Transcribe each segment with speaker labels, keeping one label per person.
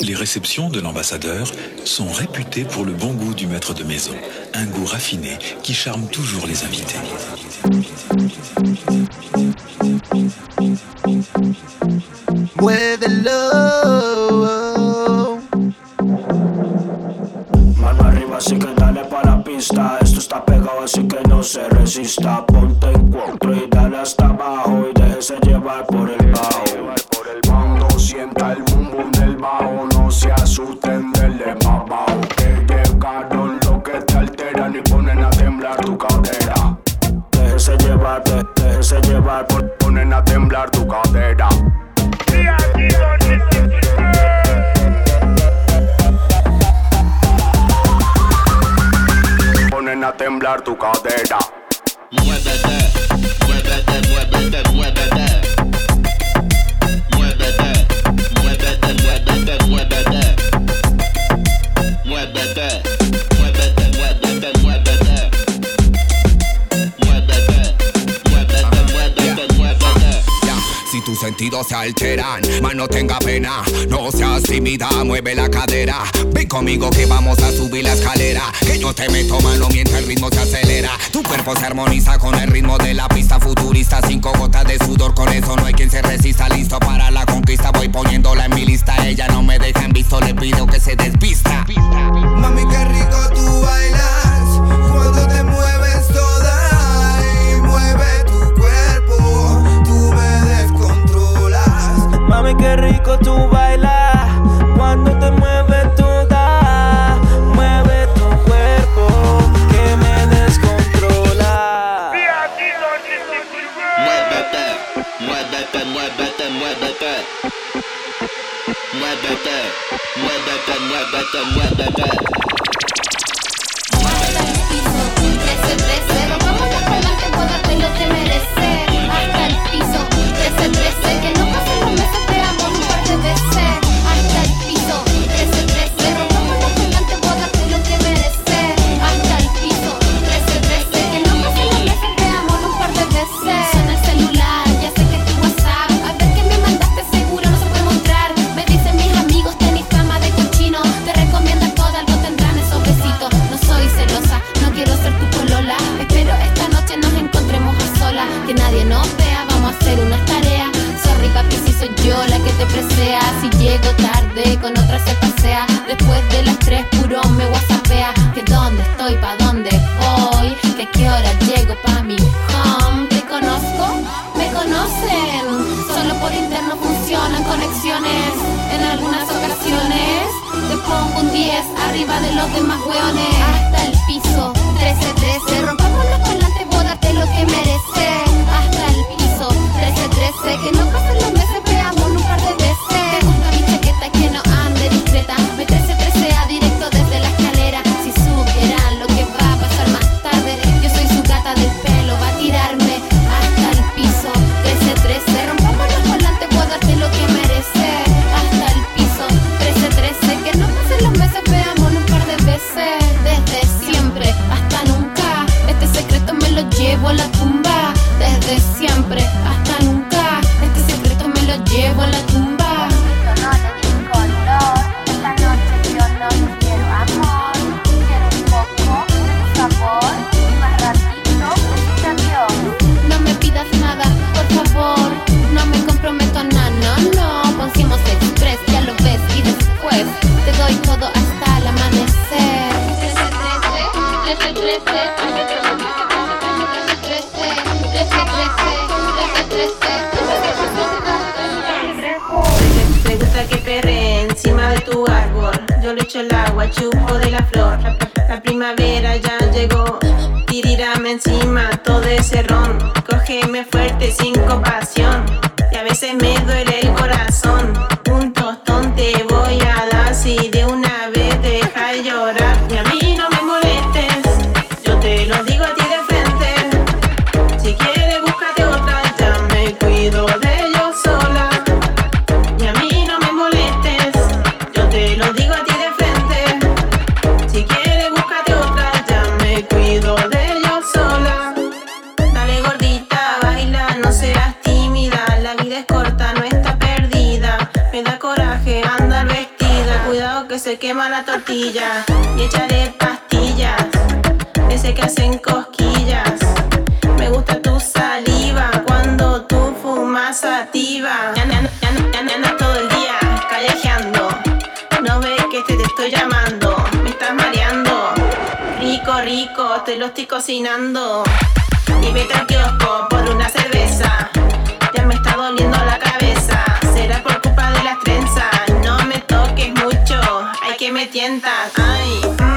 Speaker 1: Les réceptions de l'ambassadeur sont réputées pour le bon goût du maître de maison, un goût raffiné qui charme toujours les invités.
Speaker 2: ponen a temblar tu cadera.
Speaker 3: se alteran. Más no tenga pena, no seas tímida, mueve la cadera. Ven conmigo que vamos a subir la escalera. Que yo te meto mano mientras el ritmo se acelera. Tu cuerpo se armoniza con el ritmo de la pista futurista. Cinco gotas de sudor, con eso no hay quien se resista. Listo para la conquista, voy poniéndola en mi lista. Ella no me deja en visto, le pido que se despista.
Speaker 4: Mami, qué rico tú bailas. Tu
Speaker 5: vai arriba de los demás
Speaker 6: weones. tu árbol. Yo le echo el agua, chupo de la flor. La primavera ya llegó. Tirirame encima todo ese ron. Cógeme fuerte sin compasión. Y a veces me duele el corazón. la tortilla y echaré pastillas de ese que hacen cosquillas. Me gusta tu saliva cuando tú fumas sativa. Ya, ya, ya, ya, ya todo el día callejeando. No ve que te, te estoy llamando, me estás mareando. Rico, rico, te lo estoy cocinando. Y vete al kiosco.
Speaker 7: 点答
Speaker 8: 案。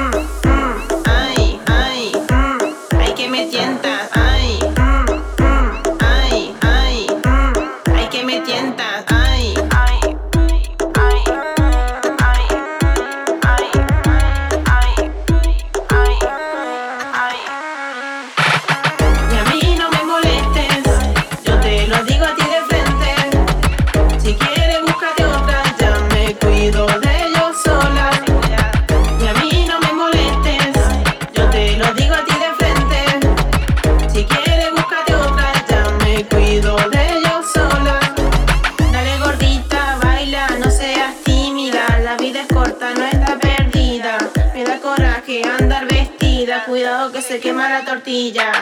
Speaker 8: semillas.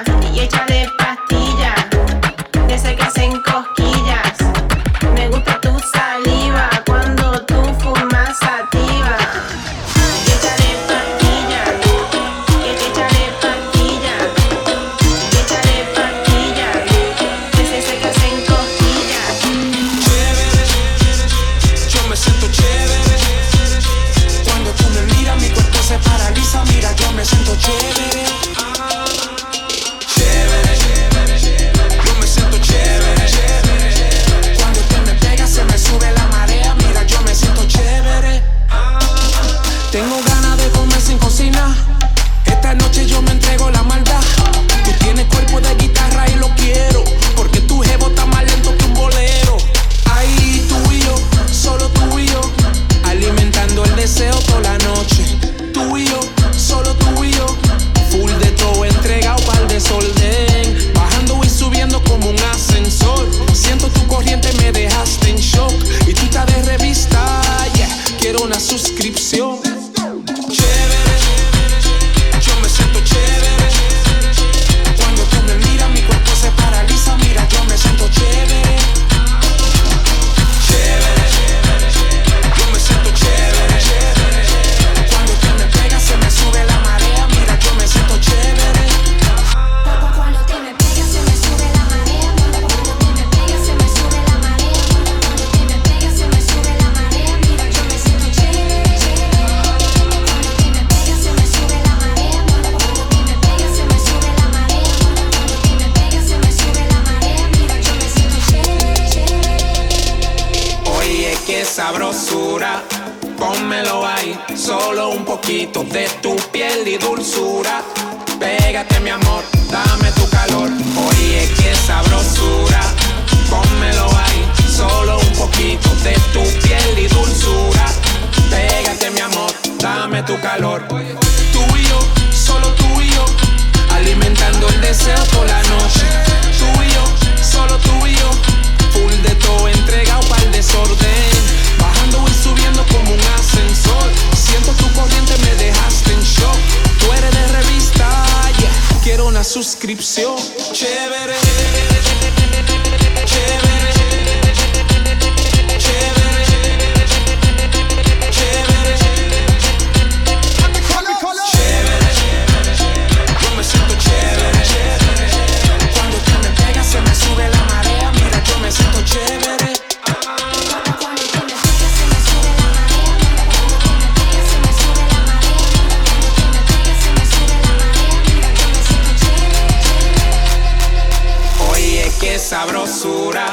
Speaker 8: basura.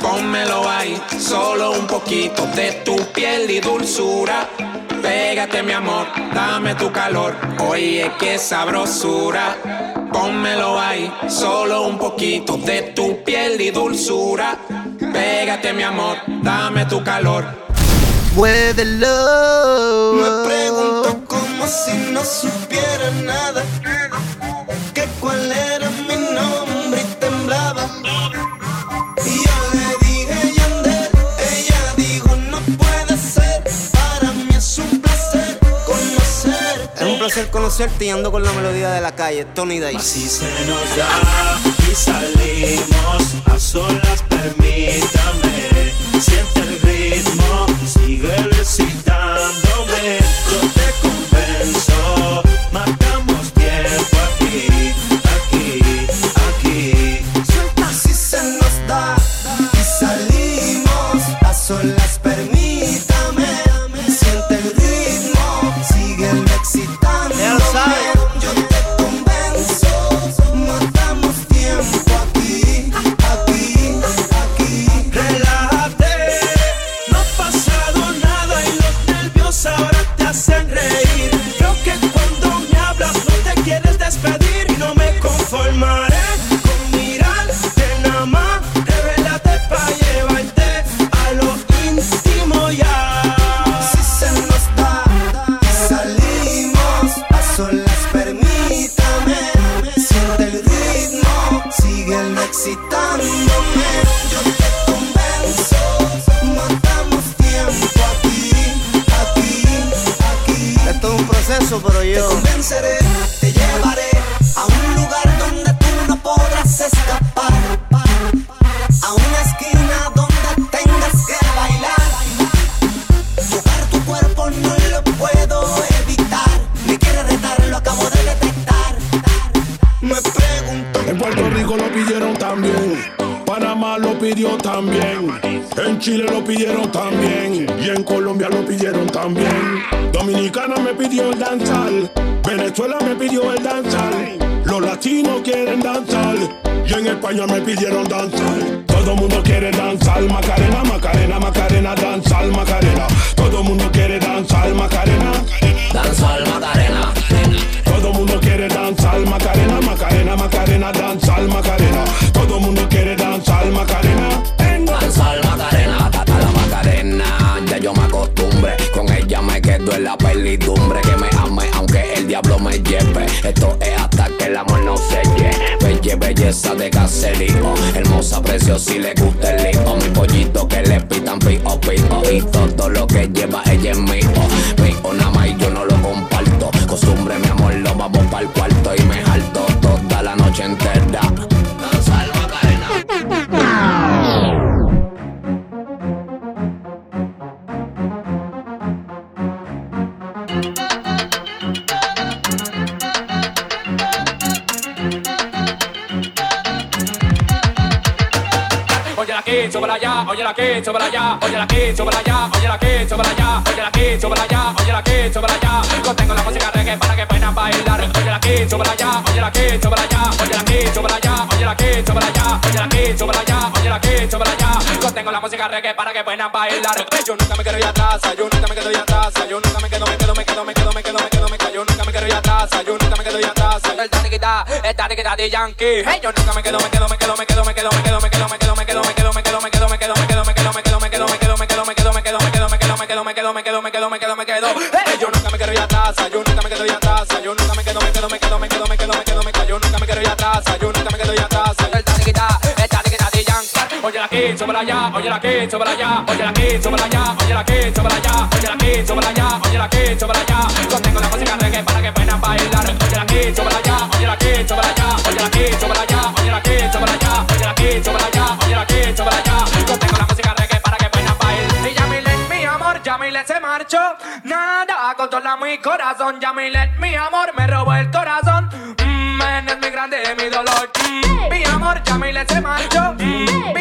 Speaker 8: Pónmelo ahí, solo un poquito de tu piel y dulzura. Pégate mi amor, dame tu calor, oye qué sabrosura. Pónmelo ahí, solo un poquito de tu piel y dulzura. Pégate mi amor, dame tu calor.
Speaker 4: Muévelo.
Speaker 8: Me pregunto
Speaker 4: como si no supiera nada. Placer
Speaker 9: conocerte y ando con la melodía de la calle, Tony Dice.
Speaker 4: Así se nos da y salimos a solas, permítame.
Speaker 10: Dominicana me pidió el danzal. Venezuela me pidió el danzal. Los latinos quieren danzar. Y en España me pidieron danzar. Todo mundo quiere danzar. Macarena, Macarena, Macarena, danzar, Macarena. Todo mundo quiere danzar, Macarena.
Speaker 3: Danzar Macarena.
Speaker 10: Todo mundo quiere danzar Macarena, Macarena, Macarena, danzar Macarena.
Speaker 3: La pelidumbre. Que me ame aunque el diablo me lleve. Esto es hasta que el amor no se lleve. Belle, belleza de caserío. Hermosa, preciosa y le gusta el lío. Mi pollito que le pitan pío, pío. Y todo lo que lleva ella es mío. Mío nada más y yo no lo comparto. Costumbre, mi amor, lo vamos pa'l cuarto. Y me jalto toda la noche entera.
Speaker 8: Súbela allá, oye la aquí, súbela allá, oye la aquí, súbela allá, oye la aquí, súbela la aquí, súbela allá, oye la aquí, tengo la música reggae para que puedan bailar. Oye la aquí, súbela allá, oye la aquí, súbela allá, oye la aquí, súbela allá, oye la aquí, súbela la aquí. Yo tengo la música reggae para que puedan bailar. Yo nunca me quedo ya atrás, yo nunca me quedo ya atrás, yo nunca me quedo, me me me me me me me ya atrás, nunca me ya yo me quedo, me quedo, me quedo, me quedo, me quedo, me quedo, me quedo, me quedo, me quedo, me quedo, me quedo, me quedo, me quedo, me quedo, me quedo, me quedo, me quedo, me quedo, me quedo, me quedo, me quedo, me quedo, me quedo, yo nunca me quedo ya atrás, yo nunca me quedo ya atrás, yo nunca me quedo, me quedo, me quedo, me quedo, me quedo, me quedo, me quedo, yo nunca me quedo ya atrás, yo nunca me quedo ya atrás. El taniquita, el taniquita de Yankee. Oye la aquí, súbela allá, oye la aquí, súbela allá, oye la aquí, súbela allá, oye la aquí, súbela allá, oye la aquí, súbela allá, oye la aquí, súbela allá. Yo tengo la música reggae para que puedan bailar. Oye la aquí, súbela allá, oye la aquí, súbela allá, oye la aquí, súbela allá, Marchó. Nada controla mi corazón. Yamilet, mi amor, me robó el corazón. Mm, men, es mi grande, mi dolor. Mm, mi amor, Yamilet se marchó. Mm,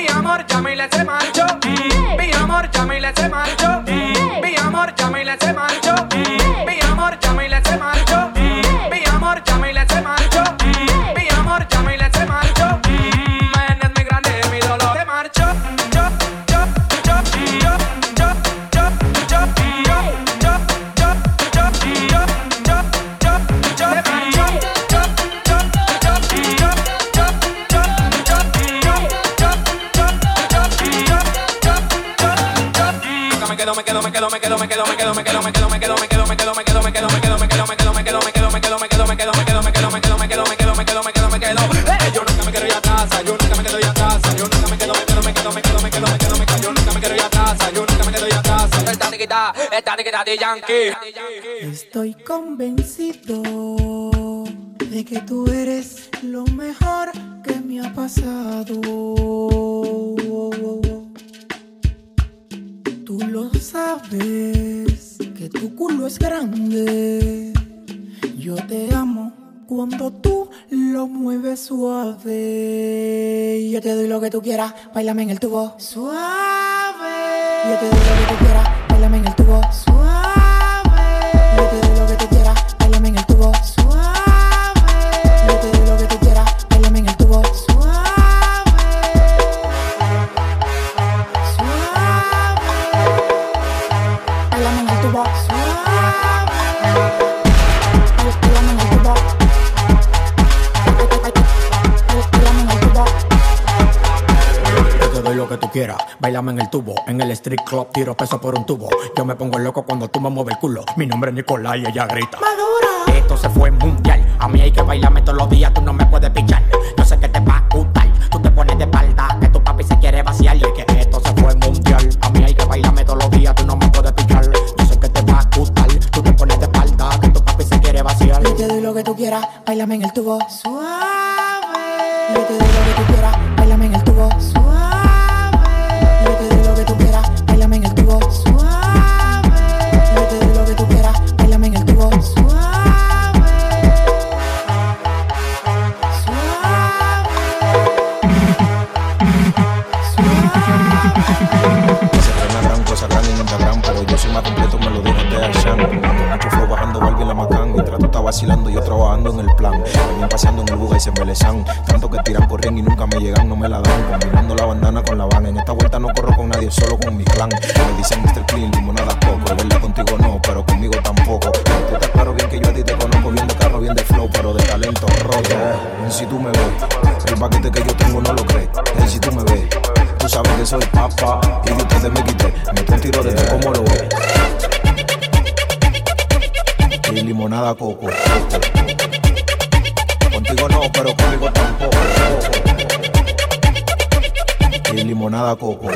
Speaker 11: Estoy convencido de que tú eres lo mejor que me ha pasado. Tú lo sabes, que tu culo es grande. Yo te amo cuando tú lo mueves suave. Yo te doy lo que tú quieras, bailame en el tubo. Suave. Yo te doy lo que tú quieras, bailame en el tubo. Quieras, bailame en el tubo. En el
Speaker 12: street club tiro peso por un tubo. Yo me pongo loco cuando tú me mueves el culo. Mi nombre es Nicolás y ella grita.
Speaker 11: Madura.
Speaker 12: Esto se fue mundial. A mí hay que bailarme todos los días, tú no me puedes pichar. Yo sé que te va a gustar. Tú te pones de espalda, que tu papi se quiere vaciar. Y que esto se fue mundial. A mí hay que bailarme todos los días, tú no me puedes pichar. Yo sé que te va a gustar. Tú te pones de espalda, que tu papi se quiere vaciar.
Speaker 11: Yo te doy lo que tú quieras, bailame en el tubo. Suave. Yo te doy lo que tú quieras, el
Speaker 13: plan. Paseando en el buga y se embelezan. Tanto que tiran, corriendo y nunca me llegan, no me la dan. Combinando la bandana con la van. En esta vuelta no corro con nadie, solo con mi clan. Me dicen Mr. Clean, limonada poco. Es verdad, contigo no, pero conmigo tampoco. Tú estás claro bien que yo a ti te conozco bien de carro, bien de flow, pero de talento roto. Si tú me ves, el paquete que yo tengo no lo crees. Y si tú me ves, tú sabes que soy papá. Y de ustedes me quité, me un tiro de tú como lo ves. Y limonada coco. Contigo no, pero conmigo tampoco. Y limonada coco.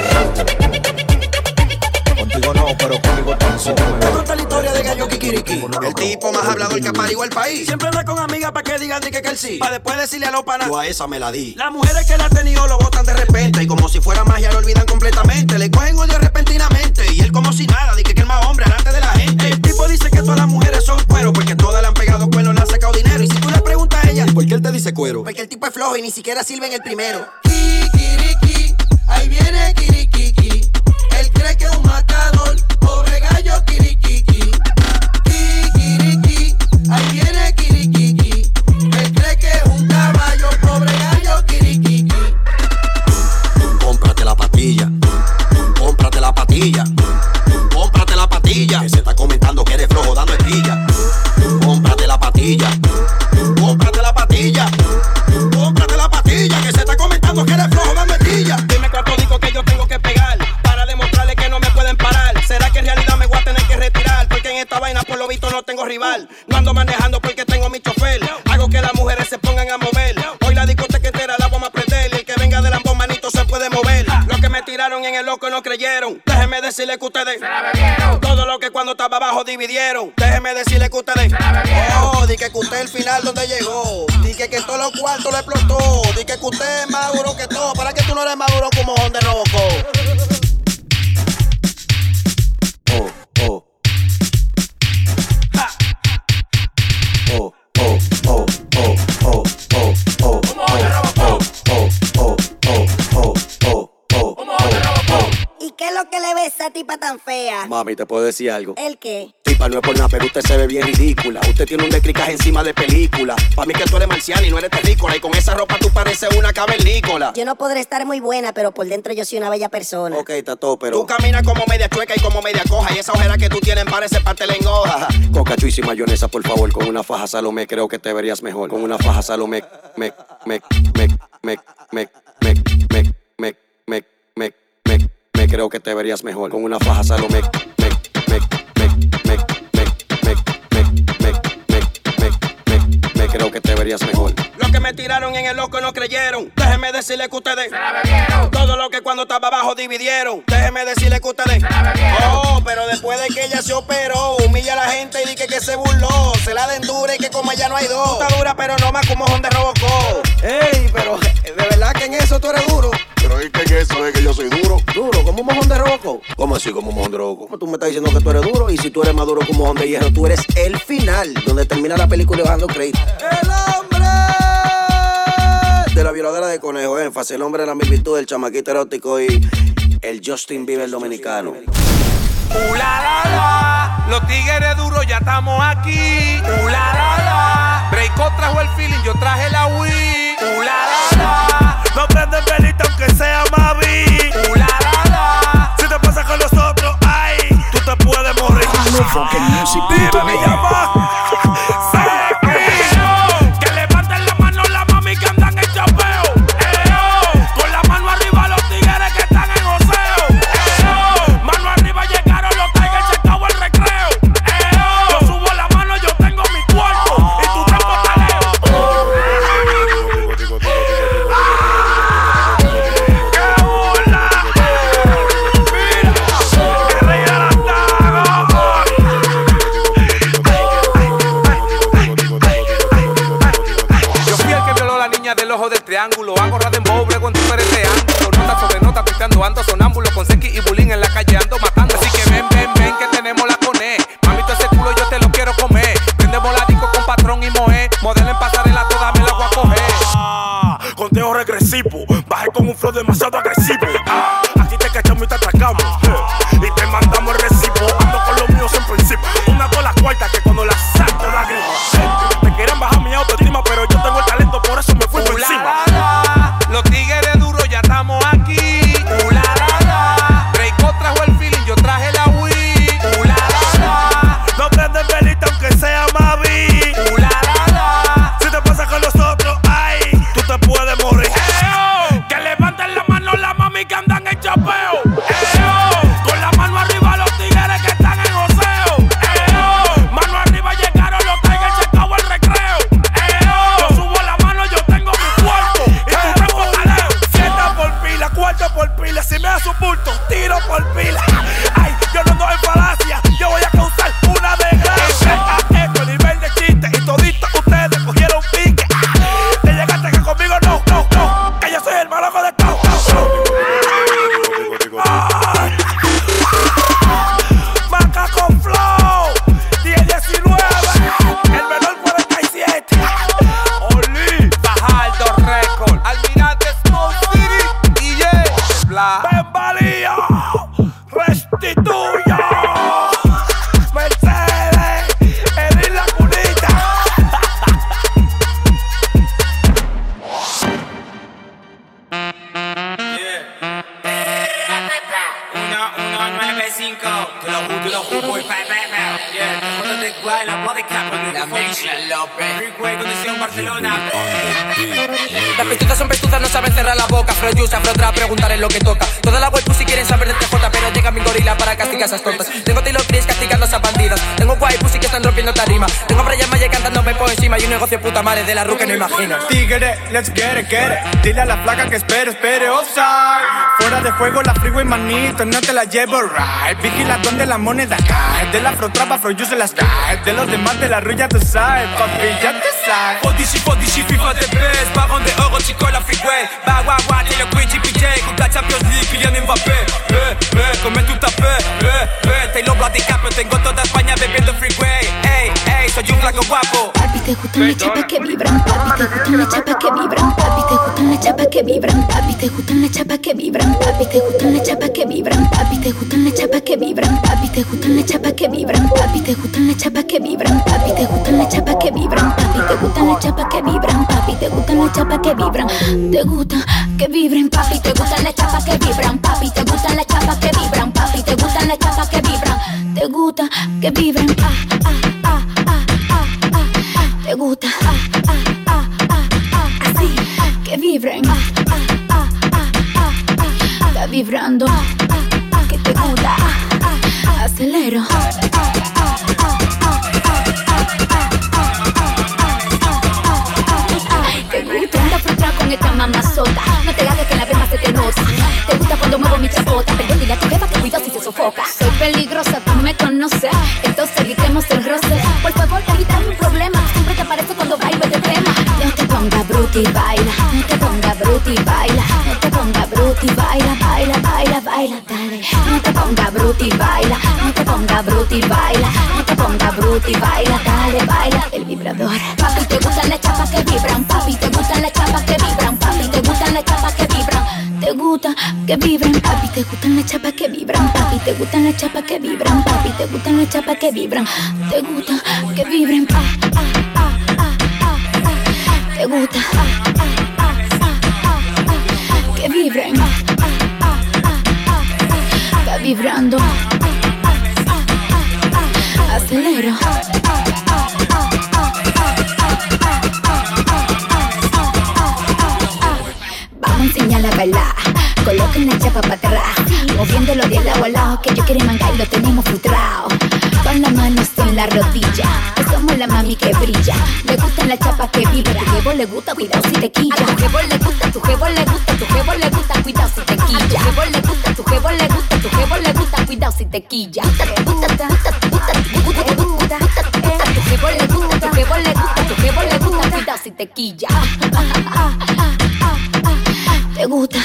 Speaker 13: Contigo no, pero conmigo tampoco.
Speaker 14: Esta es la historia de Gallo Kikiriki. El tipo más hablador que aparigo el país. Siempre anda con amigas para que digan di que, que él sí. Para después decirle a los panas. Yo a esa me la di. Las mujeres que la han tenido lo botan de repente. Y como si fuera ni siquiera sirve en el primero. Esta vaina por lo visto no tengo rival. No ando manejando porque tengo mi chofer. Hago que las mujeres se pongan a mover. Hoy la discoteca entera la vamos a prender. Y el que venga de la manito se puede mover. Los que me tiraron en el loco no creyeron. Déjenme decirle que ustedes todo lo que cuando estaba abajo dividieron. Déjenme decirle que ustedes Oh, di que usted el final donde llegó. Di que que en todos los cuartos lo explotó. Di que usted es más duro que todo. ¿Para que tú no eres más duro como Honda
Speaker 15: tipa tan fea?
Speaker 14: Mami, ¿te puedo decir algo?
Speaker 15: ¿El qué?
Speaker 14: Tipa, no es por nada, pero usted se ve bien ridícula. Usted tiene un descricaje encima de película. Pa' mí que tú eres marciana y no eres terrícola. Y con esa ropa tú pareces una cavernícola.
Speaker 15: Yo no podré estar muy buena, pero por dentro yo soy una bella persona.
Speaker 14: Ok, está todo, pero. Tú caminas como media chueca y como media coja. Y esa ojera que tú tienes parece parte de la engoja. Coca, chuis y mayonesa, por favor. Con una faja Salomé, creo que te verías mejor. Con una faja Salomé, me, me, me, me, me, me, me, me, me, me, creo que te verías mejor con una faja Salomé. Creo que te verías mejor. Lo que me tiraron en el loco no creyeron. Déjeme decirle que ustedes se la bebieron. Todo lo que cuando estaba abajo dividieron. Déjeme decirle que ustedes se la bebieron. Oh, pero después de que ella se operó, humilla a la gente y dije que se burló. Se la den dura y que como ella no hay dos. Está dura, pero no más como Honda Robocó. Ey, pero de verdad que en eso tú eres duro.
Speaker 4: Pero es que eso es que yo soy duro.
Speaker 14: Duro, como un mojón de Robocop. ¿Cómo así, como un mojón de? ¿Cómo tú me estás diciendo que tú eres duro? Y si tú eres más duro que un mojón de hierro, tú eres el final, donde termina la película y bajando crédito. ¡El hombre! De la violadora de conejo, énfasis. El hombre de la mil virtud, el chamaquito erótico y el Justin Bieber dominicano.
Speaker 8: Uh, la, la, la. Los tigres duros ya estamos aquí. Uh, la, la, la. Trajo el feeling, yo traje la Wii. Uh, la, la, la. Velita aunque sea Mavi. Si te pasa con nosotros, ay, tú te puedes morir. Dime, me llama. Encima y un
Speaker 16: negocio puta madre de la ru que no imaginas.
Speaker 17: Tigre, let's get it, get it. Dile a la flaca que espere, espere, offside. Fuera de juego la freeway, manito, no te la llevo right. Vigila donde la moneda cae. De la afro trap, afro yo se las cae. De los demás de la rulla tú sabes, papi, ya te sabes.
Speaker 8: Podici, podici, FIFA de best Baron de oro, chico la freeway wah, t'es le Quidgy, PJ Coupe la Champions League, Kylian Mbappé Eh, eh, come à fait Eh, eh, Taylor Blood DiCaprio Tengo toda España bebiendo freeway Ey, ey, soy un flaco guapo
Speaker 18: te gustan las chapas que vibran, papi, te gustan las chapas que vibran, papi, te gustan las chapas que vibran, papi, te gustan las chapas que vibran, papi, te gustan las chapas que vibran, papi, te gustan las chapas que vibran, papi, te gustan las chapas que vibran, papi, te gustan las chapas que vibran, papi, te gustan las chapas que vibran, papi, te gustan las chapas que vibran, papi, te gustan las chapas que vibran, te gustan que vibren, papi, te gustan las chapas que vibran, papi, te gustan las chapas que vibran, papi, te gustan las chapas que vibran, te gusta que vibren, ah, ah, ah, ah, ah, vibrando. Que te gusta, acelero. Te gusta andar frustrado con esta mamazota. No te hagas que la verga se te nota. Te gusta cuando muevo mi chapota. Pero dile a tu que cuidado si se sofoca. Soy peligrosa, tú me conoces. Entonces evitemos el roce. Por favor, evítame un problema. Siempre te aparece cuando bailo de tema. No te ponga bruti, baila. No te ponga bruti, baila. Bruti, baila, baila, baila, baila, dale. No te ponga bruti, baila. No te ponga bruti, baila. No te ponga bruti, baila, dale, baila. El vibrador. Papi, te gustan las chapas que vibran. Papi, te gustan las chapas que vibran. Papi, te gustan las chapas que vibran. Te gusta que vibran, papi, te gustan las chapas que vibran, papi, te gustan las chapas que vibran, papi, te gustan las chapas que vibran, te gusta que vibren, pa, pa, pa, pa. te gusta que vibren, está vibrando, acelero. Vamos a enseñarle a bailar. Coloquen la chapa para atrás. Moviéndolo de lado a lado. Que yo quiero mangar y lo tenemos frustrado. Con las manos en la rodilla. Somos la mami que brilla. Le gustan las chapas que vibra. Tu jevo le gusta, cuidado si te quilla. A tu jevo le gusta, tu jevo le gusta, tu jevo le gusta, cuidado si te quilla. A tu jevo le gusta, tu jevo le gusta, tu jevo le gusta, cuidado si te quilla. Gusta, gusta, gusta, gusta, gusta, gusta, gusta. Tu jevo le gusta, tu jevo le gusta, tu jevo le gusta, cuidado si te quilla. Te gusta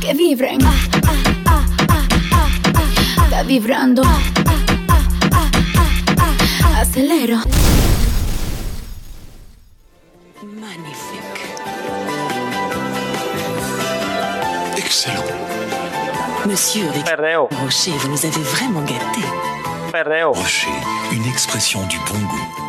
Speaker 18: que vibren. Está vibrando. Acelero.
Speaker 19: Excellent. Monsieur Rocher, vous nous avez vraiment gâtés.
Speaker 20: Rocher, une expression du bon goût.